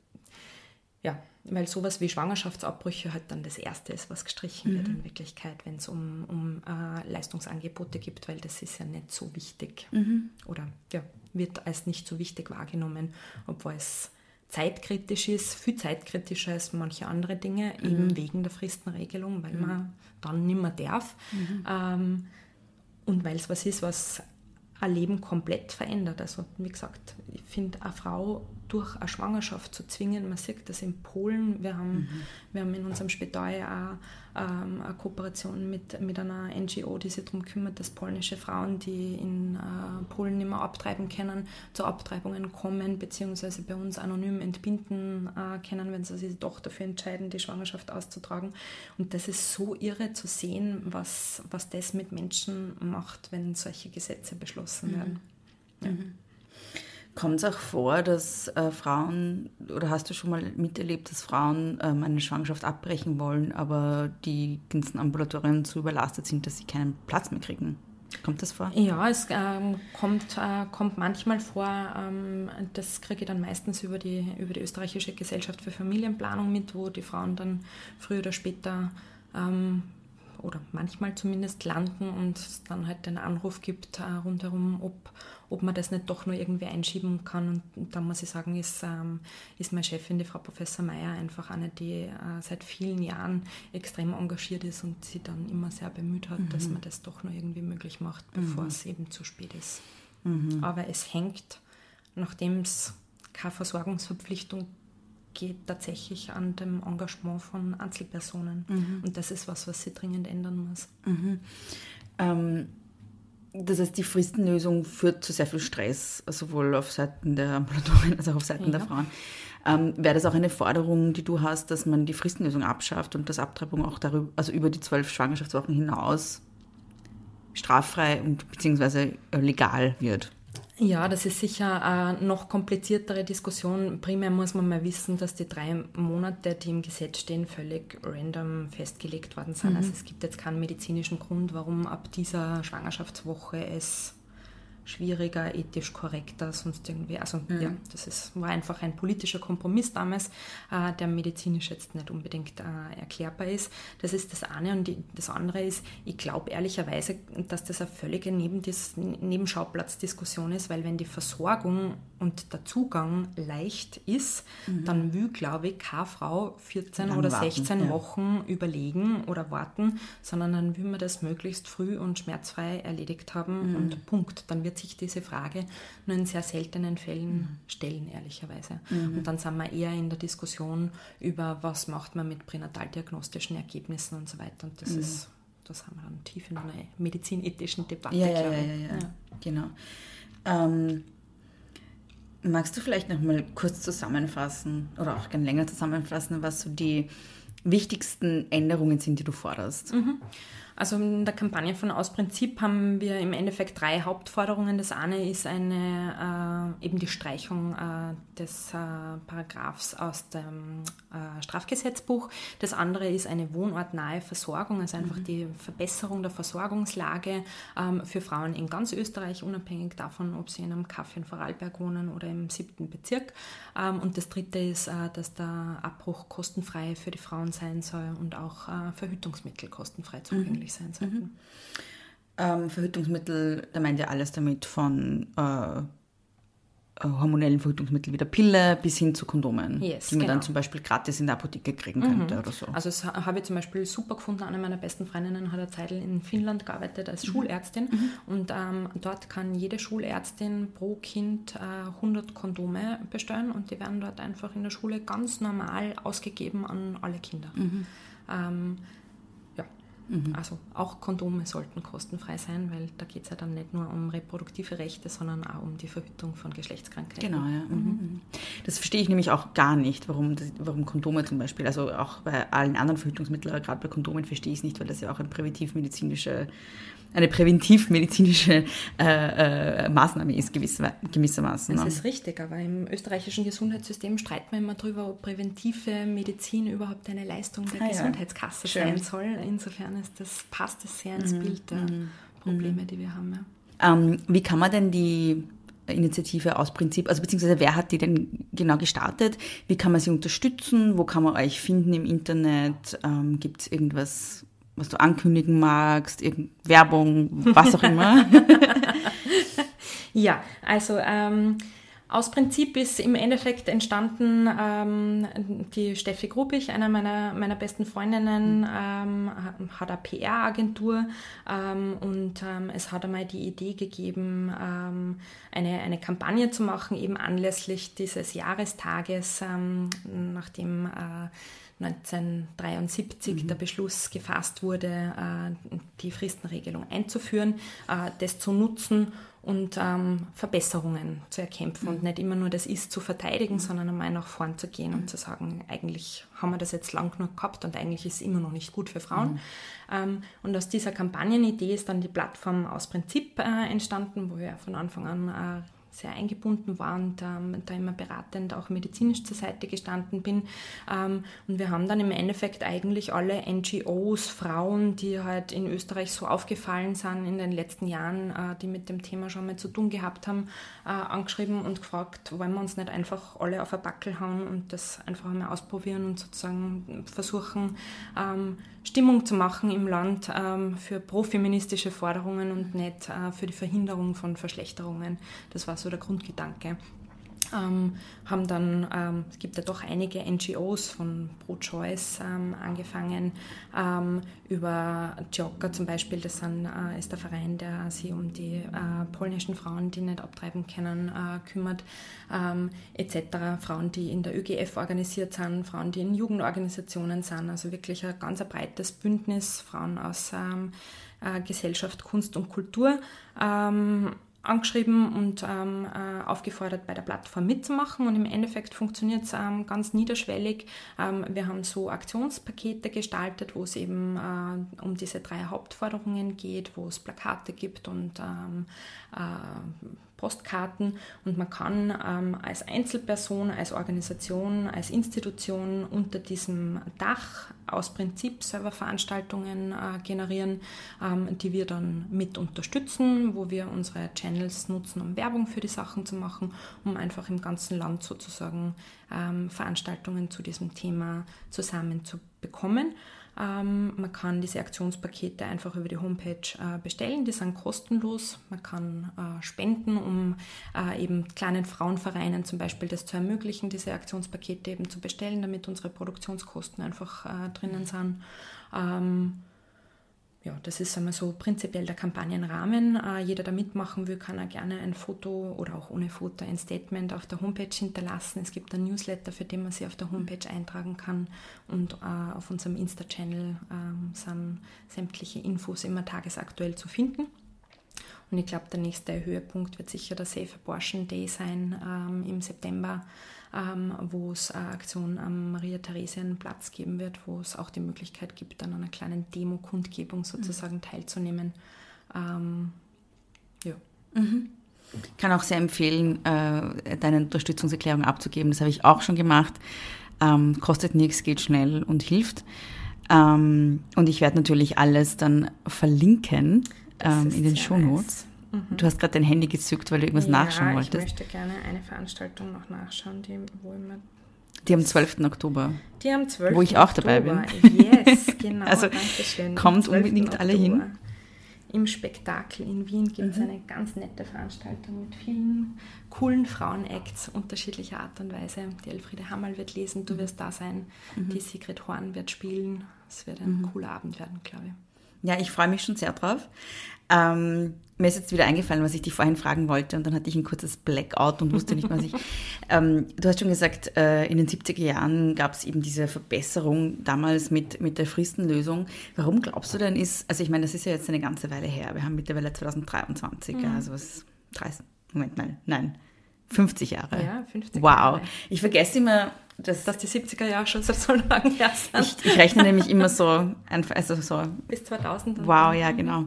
ja, weil sowas wie Schwangerschaftsabbrüche halt dann das Erste ist, was gestrichen mhm. wird in Wirklichkeit, wenn es um, um äh, Leistungsangebote gibt, weil das ist ja nicht so wichtig mhm. oder ja, wird als nicht so wichtig wahrgenommen, obwohl es zeitkritisch ist, viel zeitkritischer als manche andere Dinge, mhm. eben wegen der Fristenregelung, weil mhm. man dann nicht mehr darf. Mhm. Ähm, und weil es was ist, was ein Leben komplett verändert. Also wie gesagt, ich finde, eine Frau durch eine Schwangerschaft zu zwingen, man sieht das in Polen, wir haben, mhm. wir haben in unserem Spital auch ähm, eine Kooperation mit, mit einer NGO, die sich darum kümmert, dass polnische Frauen, die in äh, Polen nicht mehr abtreiben können, zu Abtreibungen kommen, beziehungsweise bei uns anonym entbinden äh, können, wenn sie sich doch dafür entscheiden, die Schwangerschaft auszutragen. Und das ist so irre zu sehen, was, was das mit Menschen macht, wenn solche Gesetze beschlossen mhm. werden. Ja. Mhm. Kommt es auch vor, dass äh, Frauen, oder hast du schon mal miterlebt, dass Frauen ähm, eine Schwangerschaft abbrechen wollen, aber die ganzen Ambulatorien so überlastet sind, dass sie keinen Platz mehr kriegen? Kommt das vor? Ja, es ähm, kommt, äh, kommt manchmal vor. Ähm, das kriege ich dann meistens über die, über die österreichische Gesellschaft für Familienplanung mit, wo die Frauen dann früher oder später ähm, oder manchmal zumindest landen und es dann halt den Anruf gibt äh, rundherum, ob, ob man das nicht doch nur irgendwie einschieben kann. Und da muss ich sagen, ist, ähm, ist meine Chefin, die Frau Professor Meyer, einfach eine, die äh, seit vielen Jahren extrem engagiert ist und sie dann immer sehr bemüht hat, mhm. dass man das doch nur irgendwie möglich macht, bevor mhm. es eben zu spät ist. Mhm. Aber es hängt, nachdem es keine Versorgungsverpflichtung geht tatsächlich an dem Engagement von Einzelpersonen. Mhm. Und das ist was, was sie dringend ändern muss. Mhm. Ähm, das heißt, die Fristenlösung führt zu sehr viel Stress, sowohl auf Seiten der Ambulatorien als auch auf Seiten ja. der Frauen. Ähm, Wäre das auch eine Forderung, die du hast, dass man die Fristenlösung abschafft und dass Abtreibung auch darüber, also über die zwölf Schwangerschaftswochen hinaus straffrei und beziehungsweise legal wird? Ja, das ist sicher eine noch kompliziertere Diskussion. Primär muss man mal wissen, dass die drei Monate, die im Gesetz stehen, völlig random festgelegt worden sind. Mhm. Also es gibt jetzt keinen medizinischen Grund, warum ab dieser Schwangerschaftswoche es schwieriger, ethisch korrekter, sonst irgendwie. Also mhm. ja, das ist, war einfach ein politischer Kompromiss damals, äh, der medizinisch jetzt nicht unbedingt äh, erklärbar ist. Das ist das eine. Und die, das andere ist, ich glaube ehrlicherweise, dass das eine völlige Nebendis Nebenschauplatzdiskussion ist, weil wenn die Versorgung und der Zugang leicht ist, mhm. dann will, glaube ich, keine Frau 14 dann oder warten, 16 ja. Wochen überlegen oder warten, sondern dann will man das möglichst früh und schmerzfrei erledigt haben mhm. und Punkt. Dann wird sich diese Frage nur in sehr seltenen Fällen mhm. stellen, ehrlicherweise. Mhm. Und dann sind wir eher in der Diskussion über, was macht man mit pränataldiagnostischen Ergebnissen und so weiter. Und das mhm. ist, das haben wir dann tief in einer medizinethischen Debatte, ja, ja, ja, ja, ja, genau. Ähm, magst du vielleicht noch mal kurz zusammenfassen oder auch gerne länger zusammenfassen, was so die wichtigsten Änderungen sind, die du forderst? Mhm. Also in der Kampagne von Aus Prinzip haben wir im Endeffekt drei Hauptforderungen. Das eine ist eine, äh, eben die Streichung äh, des äh, Paragraphs aus dem äh, Strafgesetzbuch. Das andere ist eine wohnortnahe Versorgung, also einfach mhm. die Verbesserung der Versorgungslage ähm, für Frauen in ganz Österreich, unabhängig davon, ob sie in einem Kaffee in Vorarlberg wohnen oder im siebten Bezirk. Ähm, und das dritte ist, äh, dass der Abbruch kostenfrei für die Frauen sein soll und auch äh, Verhütungsmittel kostenfrei zugänglich mhm möglich sein sollten. Mhm. Ähm, Verhütungsmittel, da meint ihr alles damit von äh, äh, hormonellen Verhütungsmitteln wie der Pille bis hin zu Kondomen, yes, die man genau. dann zum Beispiel gratis in der Apotheke kriegen könnte mhm. oder so. Also das habe ich zum Beispiel super gefunden. Eine meiner besten Freundinnen hat eine Zeit in Finnland gearbeitet als mhm. Schulärztin mhm. und ähm, dort kann jede Schulärztin pro Kind äh, 100 Kondome bestellen und die werden dort einfach in der Schule ganz normal ausgegeben an alle Kinder. Mhm. Ähm, Mhm. Also auch Kondome sollten kostenfrei sein, weil da geht es ja dann nicht nur um reproduktive Rechte, sondern auch um die Verhütung von Geschlechtskrankheiten. Genau, ja. Mhm. mhm. Das verstehe ich nämlich auch gar nicht, warum, das, warum Kondome zum Beispiel, also auch bei allen anderen Verhütungsmitteln, aber gerade bei Kondomen verstehe ich es nicht, weil das ja auch ein präventivmedizinische eine präventivmedizinische äh, äh, Maßnahme ist, gewiss, gewissermaßen. Das ne? ist richtig, aber im österreichischen Gesundheitssystem streiten wir immer darüber, ob präventive Medizin überhaupt eine Leistung der ah, Gesundheitskasse ja. sein soll. Insofern ist das, passt sehr ins mhm. Bild der mhm. Probleme, die wir haben. Ja. Ähm, wie kann man denn die Initiative aus Prinzip, also beziehungsweise wer hat die denn genau gestartet? Wie kann man sie unterstützen? Wo kann man euch finden im Internet? Ähm, Gibt es irgendwas, was du ankündigen magst, Werbung, was auch immer. ja, also ähm, aus Prinzip ist im Endeffekt entstanden, ähm, die Steffi Grubich, einer meiner, meiner besten Freundinnen, ähm, hat eine PR-Agentur ähm, und ähm, es hat einmal die Idee gegeben, ähm, eine, eine Kampagne zu machen, eben anlässlich dieses Jahrestages, ähm, nachdem äh, 1973 mhm. der Beschluss gefasst wurde, äh, die Fristenregelung einzuführen, äh, das zu nutzen und ähm, Verbesserungen zu erkämpfen mhm. und nicht immer nur das Ist zu verteidigen, mhm. sondern einmal nach vorn zu gehen mhm. und zu sagen, eigentlich haben wir das jetzt lang genug gehabt und eigentlich ist es immer noch nicht gut für Frauen. Mhm. Ähm, und aus dieser Kampagnenidee ist dann die Plattform aus Prinzip äh, entstanden, wo wir von Anfang an sehr eingebunden war und ähm, da immer beratend auch medizinisch zur Seite gestanden bin. Ähm, und wir haben dann im Endeffekt eigentlich alle NGOs, Frauen, die halt in Österreich so aufgefallen sind in den letzten Jahren, äh, die mit dem Thema schon mal zu tun gehabt haben, äh, angeschrieben und gefragt, wollen wir uns nicht einfach alle auf ein Backel hauen und das einfach mal ausprobieren und sozusagen versuchen, ähm, Stimmung zu machen im Land ähm, für profeministische Forderungen und nicht äh, für die Verhinderung von Verschlechterungen. Das war so der Grundgedanke. Ähm, haben dann, ähm, es gibt ja doch einige NGOs von Pro-Choice ähm, angefangen, ähm, über Joker zum Beispiel, das sind, äh, ist der Verein, der sich um die äh, polnischen Frauen, die nicht abtreiben können, äh, kümmert, ähm, etc. Frauen, die in der ÖGF organisiert sind, Frauen, die in Jugendorganisationen sind, also wirklich ein ganz ein breites Bündnis, Frauen aus ähm, äh, Gesellschaft, Kunst und Kultur angeschrieben und ähm, äh, aufgefordert, bei der Plattform mitzumachen. Und im Endeffekt funktioniert es ähm, ganz niederschwellig. Ähm, wir haben so Aktionspakete gestaltet, wo es eben äh, um diese drei Hauptforderungen geht, wo es Plakate gibt und ähm, äh, Postkarten und man kann ähm, als Einzelperson, als Organisation, als Institution unter diesem Dach aus Prinzip selber Veranstaltungen äh, generieren, ähm, die wir dann mit unterstützen, wo wir unsere Channels nutzen, um Werbung für die Sachen zu machen, um einfach im ganzen Land sozusagen ähm, Veranstaltungen zu diesem Thema zusammen zu bekommen. Ähm, man kann diese Aktionspakete einfach über die Homepage äh, bestellen, die sind kostenlos. Man kann äh, spenden, um äh, eben kleinen Frauenvereinen zum Beispiel das zu ermöglichen, diese Aktionspakete eben zu bestellen, damit unsere Produktionskosten einfach äh, drinnen sind. Ähm, ja, das ist einmal so prinzipiell der Kampagnenrahmen. Äh, jeder, der mitmachen will, kann auch gerne ein Foto oder auch ohne Foto ein Statement auf der Homepage hinterlassen. Es gibt ein Newsletter, für den man sich auf der Homepage eintragen kann und äh, auf unserem Insta-Channel äh, sind sämtliche Infos immer tagesaktuell zu finden. Und ich glaube, der nächste Höhepunkt wird sicher der Safe Abortion Day sein ähm, im September ähm, wo es eine Aktion am Maria-Theresien-Platz geben wird, wo es auch die Möglichkeit gibt, an einer kleinen Demo-Kundgebung sozusagen mhm. teilzunehmen. Ähm, ja. Mhm. Ich kann auch sehr empfehlen, äh, deine Unterstützungserklärung abzugeben. Das habe ich auch schon gemacht. Ähm, kostet nichts, geht schnell und hilft. Ähm, und ich werde natürlich alles dann verlinken ähm, in den Shownotes. Mhm. Du hast gerade dein Handy gezückt, weil du irgendwas ja, nachschauen wolltest. ich möchte gerne eine Veranstaltung noch nachschauen, die, wo immer die am 12. Oktober. Die am 12. Wo ich auch dabei bin. Yes, genau. also kommt unbedingt Oktober. alle hin. Im Spektakel in Wien gibt es mhm. eine ganz nette Veranstaltung mit vielen coolen Frauenacts unterschiedlicher Art und Weise. Die Elfriede Hammerl wird lesen, du mhm. wirst da sein. Mhm. Die Sigrid Horn wird spielen. Es wird ein mhm. cooler Abend werden, glaube ich. Ja, ich freue mich schon sehr drauf. Ähm, mir ist jetzt wieder eingefallen, was ich dich vorhin fragen wollte und dann hatte ich ein kurzes Blackout und wusste nicht, was ich... ähm, du hast schon gesagt, äh, in den 70er Jahren gab es eben diese Verbesserung damals mit, mit der Fristenlösung. Warum glaubst du denn ist, also ich meine, das ist ja jetzt eine ganze Weile her, wir haben mittlerweile 2023, mhm. also was, 30, Moment, nein, nein, 50 Jahre. Ja, 50 wow. Jahre. Ich ich vergesse immer, dass, dass die 70er Jahre schon so lange her sind. Ich, ich rechne nämlich immer so, also so. Bis 2000. Wow, ja, genau.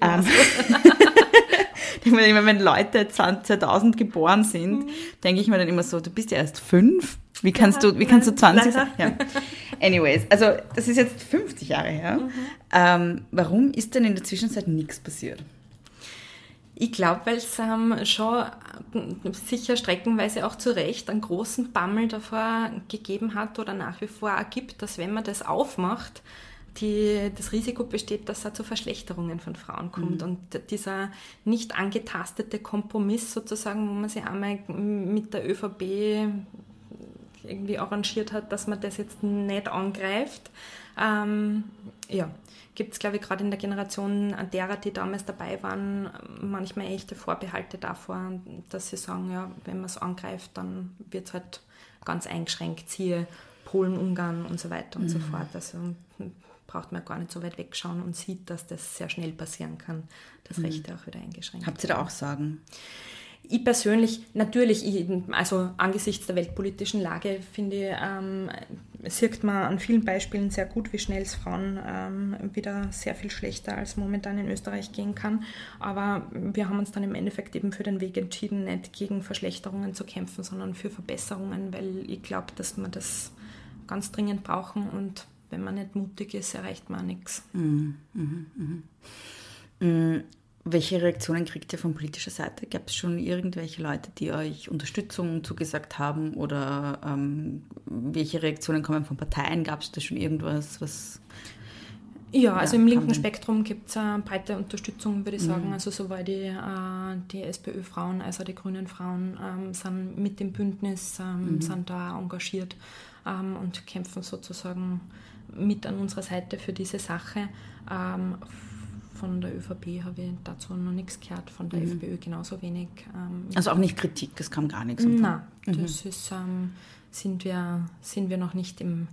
Ähm, ich meine, immer, wenn Leute 2000 geboren sind, mhm. denke ich mir dann immer so, du bist ja erst fünf. Wie kannst ja, du, wie kannst du 20 sein? Ja. Anyways, also das ist jetzt 50 Jahre her. Mhm. Ähm, warum ist denn in der Zwischenzeit nichts passiert? Ich glaube, weil es ähm, schon sicher streckenweise auch zu Recht einen großen Bammel davor gegeben hat oder nach wie vor auch gibt, dass wenn man das aufmacht, die, das Risiko besteht, dass es zu Verschlechterungen von Frauen kommt. Mhm. Und dieser nicht angetastete Kompromiss sozusagen, wo man sich einmal mit der ÖVP irgendwie arrangiert hat, dass man das jetzt nicht angreift, ähm, ja, gibt es, glaube ich, gerade in der Generation derer, die damals dabei waren, manchmal echte Vorbehalte davor, dass sie sagen, ja, wenn man es angreift, dann wird es halt ganz eingeschränkt, siehe Polen, Ungarn und so weiter und mhm. so fort. Also braucht man gar nicht so weit wegschauen und sieht, dass das sehr schnell passieren kann, dass mhm. Rechte auch wieder eingeschränkt Habt ihr da auch Sorgen? Ich persönlich, natürlich, also angesichts der weltpolitischen Lage, finde ich, ähm, sieht man an vielen Beispielen sehr gut, wie schnell es Frauen ähm, wieder sehr viel schlechter als momentan in Österreich gehen kann. Aber wir haben uns dann im Endeffekt eben für den Weg entschieden, nicht gegen Verschlechterungen zu kämpfen, sondern für Verbesserungen, weil ich glaube, dass wir das ganz dringend brauchen und wenn man nicht mutig ist, erreicht man nichts. Mhm, mh, mh. Mhm. Welche Reaktionen kriegt ihr von politischer Seite? Gab es schon irgendwelche Leute, die euch Unterstützung zugesagt haben? Oder ähm, welche Reaktionen kommen von Parteien? Gab es da schon irgendwas, was. Ja, also im linken Spektrum gibt es eine breite Unterstützung, würde ich sagen. Mhm. Also sowohl die, äh, die SPÖ-Frauen als auch die grünen Frauen ähm, sind mit dem Bündnis, ähm, mhm. sind da engagiert ähm, und kämpfen sozusagen mit an unserer Seite für diese Sache. Von der ÖVP habe ich dazu noch nichts gehört, von der mhm. FPÖ genauso wenig. Ähm, also auch nicht Kritik, es kam gar nichts. Nein, mhm. das ist, ähm, sind, wir, sind wir noch nicht im,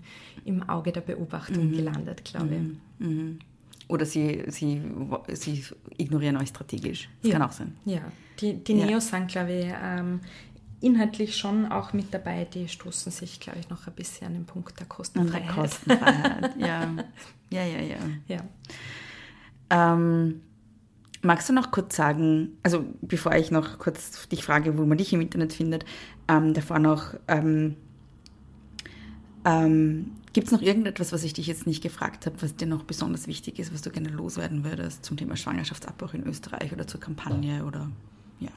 im Auge der Beobachtung mhm. gelandet, glaube ich. Mhm. Mhm. Oder sie, sie, sie ignorieren euch strategisch. Das ja. kann auch sein. Ja, die, die Neos ja. sind, glaube ich, ähm, inhaltlich schon auch mit dabei. Die stoßen sich, glaube ich, noch ein bisschen an den Punkt der Kostenfreiheit. Der Kostenfreiheit, ja. Ja, ja, ja. ja. Ähm, magst du noch kurz sagen, also bevor ich noch kurz dich frage, wo man dich im Internet findet, ähm, davor noch, ähm, ähm, gibt es noch irgendetwas, was ich dich jetzt nicht gefragt habe, was dir noch besonders wichtig ist, was du gerne loswerden würdest zum Thema Schwangerschaftsabbruch in Österreich oder zur Kampagne oder ja?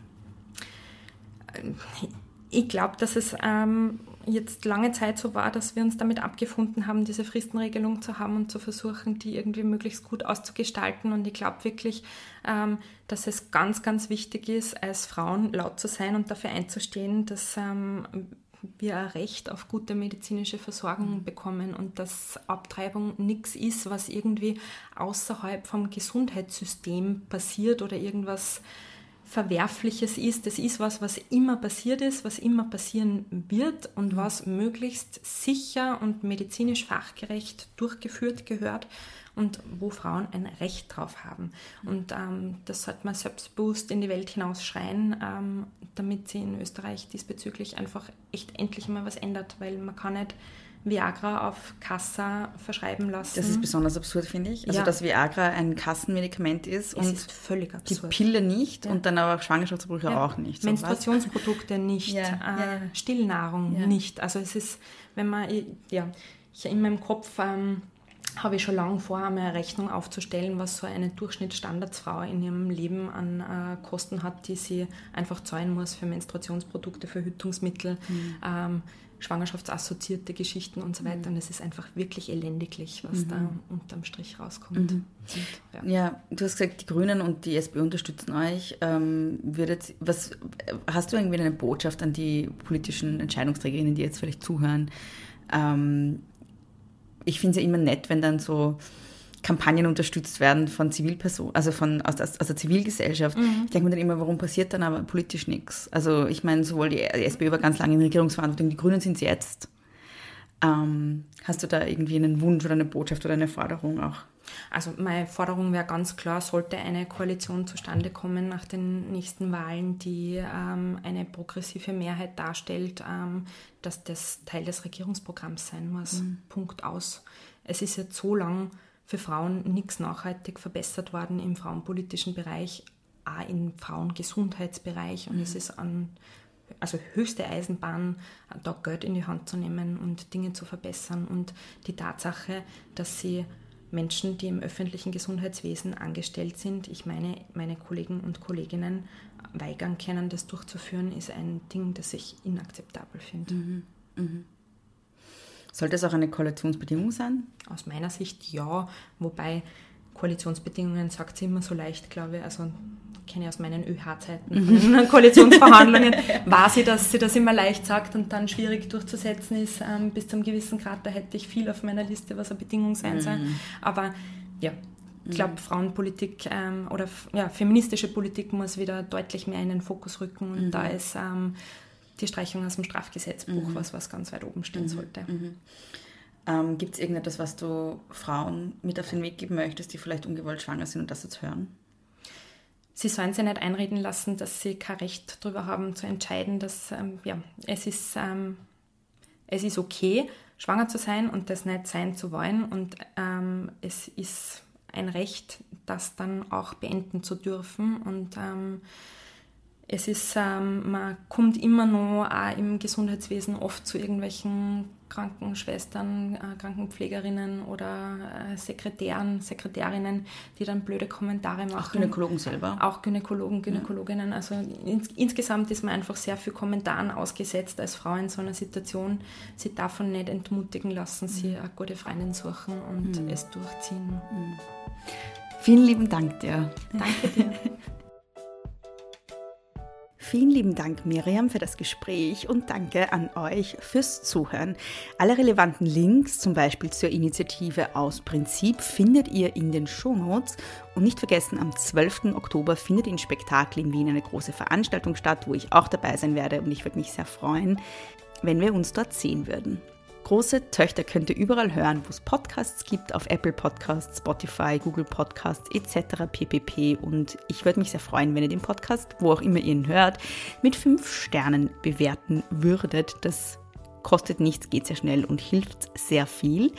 Ich glaube, dass es ähm, jetzt lange Zeit so war, dass wir uns damit abgefunden haben, diese Fristenregelung zu haben und zu versuchen, die irgendwie möglichst gut auszugestalten. Und ich glaube wirklich, ähm, dass es ganz, ganz wichtig ist, als Frauen laut zu sein und dafür einzustehen, dass ähm, wir ein Recht auf gute medizinische Versorgung mhm. bekommen und dass Abtreibung nichts ist, was irgendwie außerhalb vom Gesundheitssystem passiert oder irgendwas Verwerfliches ist. Das ist was, was immer passiert ist, was immer passieren wird und was möglichst sicher und medizinisch fachgerecht durchgeführt gehört und wo Frauen ein Recht drauf haben. Und ähm, das sollte man selbstbewusst in die Welt hinausschreien, ähm, damit sie in Österreich diesbezüglich einfach echt endlich mal was ändert, weil man kann nicht Viagra auf Kassa verschreiben lassen. Das ist besonders absurd, finde ich. Also, ja. dass Viagra ein Kassenmedikament ist es und ist völlig absurd. die Pille nicht ja. und dann aber Schwangerschaftsabbrüche ja. auch nicht. So, Menstruationsprodukte was? nicht, äh, Stillnahrung nicht. Also es ist, wenn man, ja, ich in meinem Kopf ähm, habe ich schon lange vor, eine Rechnung aufzustellen, was so eine Durchschnittsstandardsfrau in ihrem Leben an äh, Kosten hat, die sie einfach zahlen muss für Menstruationsprodukte, Verhütungsmittel, mhm. ähm, schwangerschaftsassoziierte Geschichten und so weiter. Und es ist einfach wirklich elendiglich, was mhm. da unterm Strich rauskommt. Mhm. Und, ja. ja. du hast gesagt, die Grünen und die SPÖ unterstützen euch. Ähm, würdet, was, hast du irgendwie eine Botschaft an die politischen Entscheidungsträgerinnen, die jetzt vielleicht zuhören? Ähm, ich finde es ja immer nett, wenn dann so Kampagnen unterstützt werden von Zivilpersonen, also von, aus, aus, der Zivilgesellschaft. Mhm. Ich denke mir dann immer, warum passiert dann aber politisch nichts? Also ich meine, sowohl die SPÖ war ganz lange in Regierungsverantwortung, die Grünen sind es jetzt. Ähm, hast du da irgendwie einen Wunsch oder eine Botschaft oder eine Forderung auch? Also meine Forderung wäre ganz klar, sollte eine Koalition zustande kommen nach den nächsten Wahlen, die ähm, eine progressive Mehrheit darstellt, ähm, dass das Teil des Regierungsprogramms sein muss. Mhm. Punkt aus. Es ist jetzt so lang für Frauen nichts nachhaltig verbessert worden im frauenpolitischen Bereich, auch im Frauengesundheitsbereich. Und mhm. es ist an, also höchste Eisenbahn, da Geld in die Hand zu nehmen und Dinge zu verbessern. Und die Tatsache, dass sie Menschen, die im öffentlichen Gesundheitswesen angestellt sind, ich meine, meine Kollegen und Kolleginnen weigern können, das durchzuführen, ist ein Ding, das ich inakzeptabel finde. Mhm. Mhm. Sollte es auch eine Koalitionsbedingung sein? Aus meiner Sicht ja, wobei Koalitionsbedingungen sagt sie immer so leicht, glaube ich. Also kenne ich aus meinen ÖH-Zeiten von Koalitionsverhandlungen, war sie, dass sie das immer leicht sagt und dann schwierig durchzusetzen ist. Ähm, bis zum gewissen Grad, da hätte ich viel auf meiner Liste, was eine Bedingung sein soll. Mhm. Aber ja, ich glaube, mhm. Frauenpolitik ähm, oder ja, feministische Politik muss wieder deutlich mehr in den Fokus rücken und mhm. da ist ähm, die Streichung aus dem Strafgesetzbuch, mhm. was, was ganz weit oben stehen mhm. sollte. Mhm. Ähm, Gibt es irgendetwas, was du Frauen mit auf den Weg geben möchtest, die vielleicht ungewollt schwanger sind und das jetzt hören? sie sollen sich nicht einreden lassen, dass sie kein Recht darüber haben zu entscheiden, dass ähm, ja, es, ist, ähm, es ist okay, schwanger zu sein und das nicht sein zu wollen. Und ähm, es ist ein Recht, das dann auch beenden zu dürfen. Und ähm, es ist, ähm, man kommt immer noch auch im Gesundheitswesen oft zu irgendwelchen Krankenschwestern, äh, Krankenpflegerinnen oder äh, Sekretären, Sekretärinnen, die dann blöde Kommentare machen. Auch Gynäkologen selber? Auch Gynäkologen, Gynäkologinnen. Also ins, insgesamt ist man einfach sehr viel Kommentaren ausgesetzt als Frau in so einer Situation. Sie davon nicht entmutigen lassen, sie mhm. eine gute Freundin suchen und mhm. es durchziehen. Mhm. Vielen lieben Dank dir. Danke dir. Vielen lieben Dank, Miriam, für das Gespräch und danke an euch fürs Zuhören. Alle relevanten Links, zum Beispiel zur Initiative aus Prinzip, findet ihr in den Shownotes. Und nicht vergessen, am 12. Oktober findet in Spektakel in Wien eine große Veranstaltung statt, wo ich auch dabei sein werde und ich würde mich sehr freuen, wenn wir uns dort sehen würden. Große Töchter könnt ihr überall hören, wo es Podcasts gibt, auf Apple Podcasts, Spotify, Google Podcasts etc. ppp. Und ich würde mich sehr freuen, wenn ihr den Podcast, wo auch immer ihr ihn hört, mit fünf Sternen bewerten würdet. Das kostet nichts, geht sehr schnell und hilft sehr viel.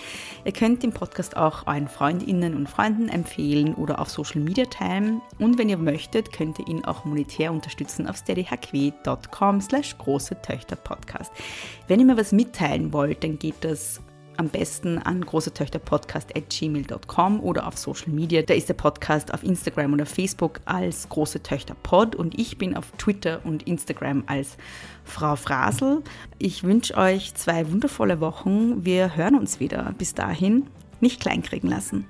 Ihr könnt den Podcast auch euren Freundinnen und Freunden empfehlen oder auf Social Media teilen. Und wenn ihr möchtet, könnt ihr ihn auch monetär unterstützen auf steadyhq.com slash große Töchter Podcast. Wenn ihr mir was mitteilen wollt, dann geht das am besten an großetöchterpodcast.gmail.com oder auf Social Media. Da ist der Podcast auf Instagram oder Facebook als Große Töchter Pod und ich bin auf Twitter und Instagram als Frau Frasel. Ich wünsche euch zwei wundervolle Wochen. Wir hören uns wieder. Bis dahin nicht kleinkriegen lassen.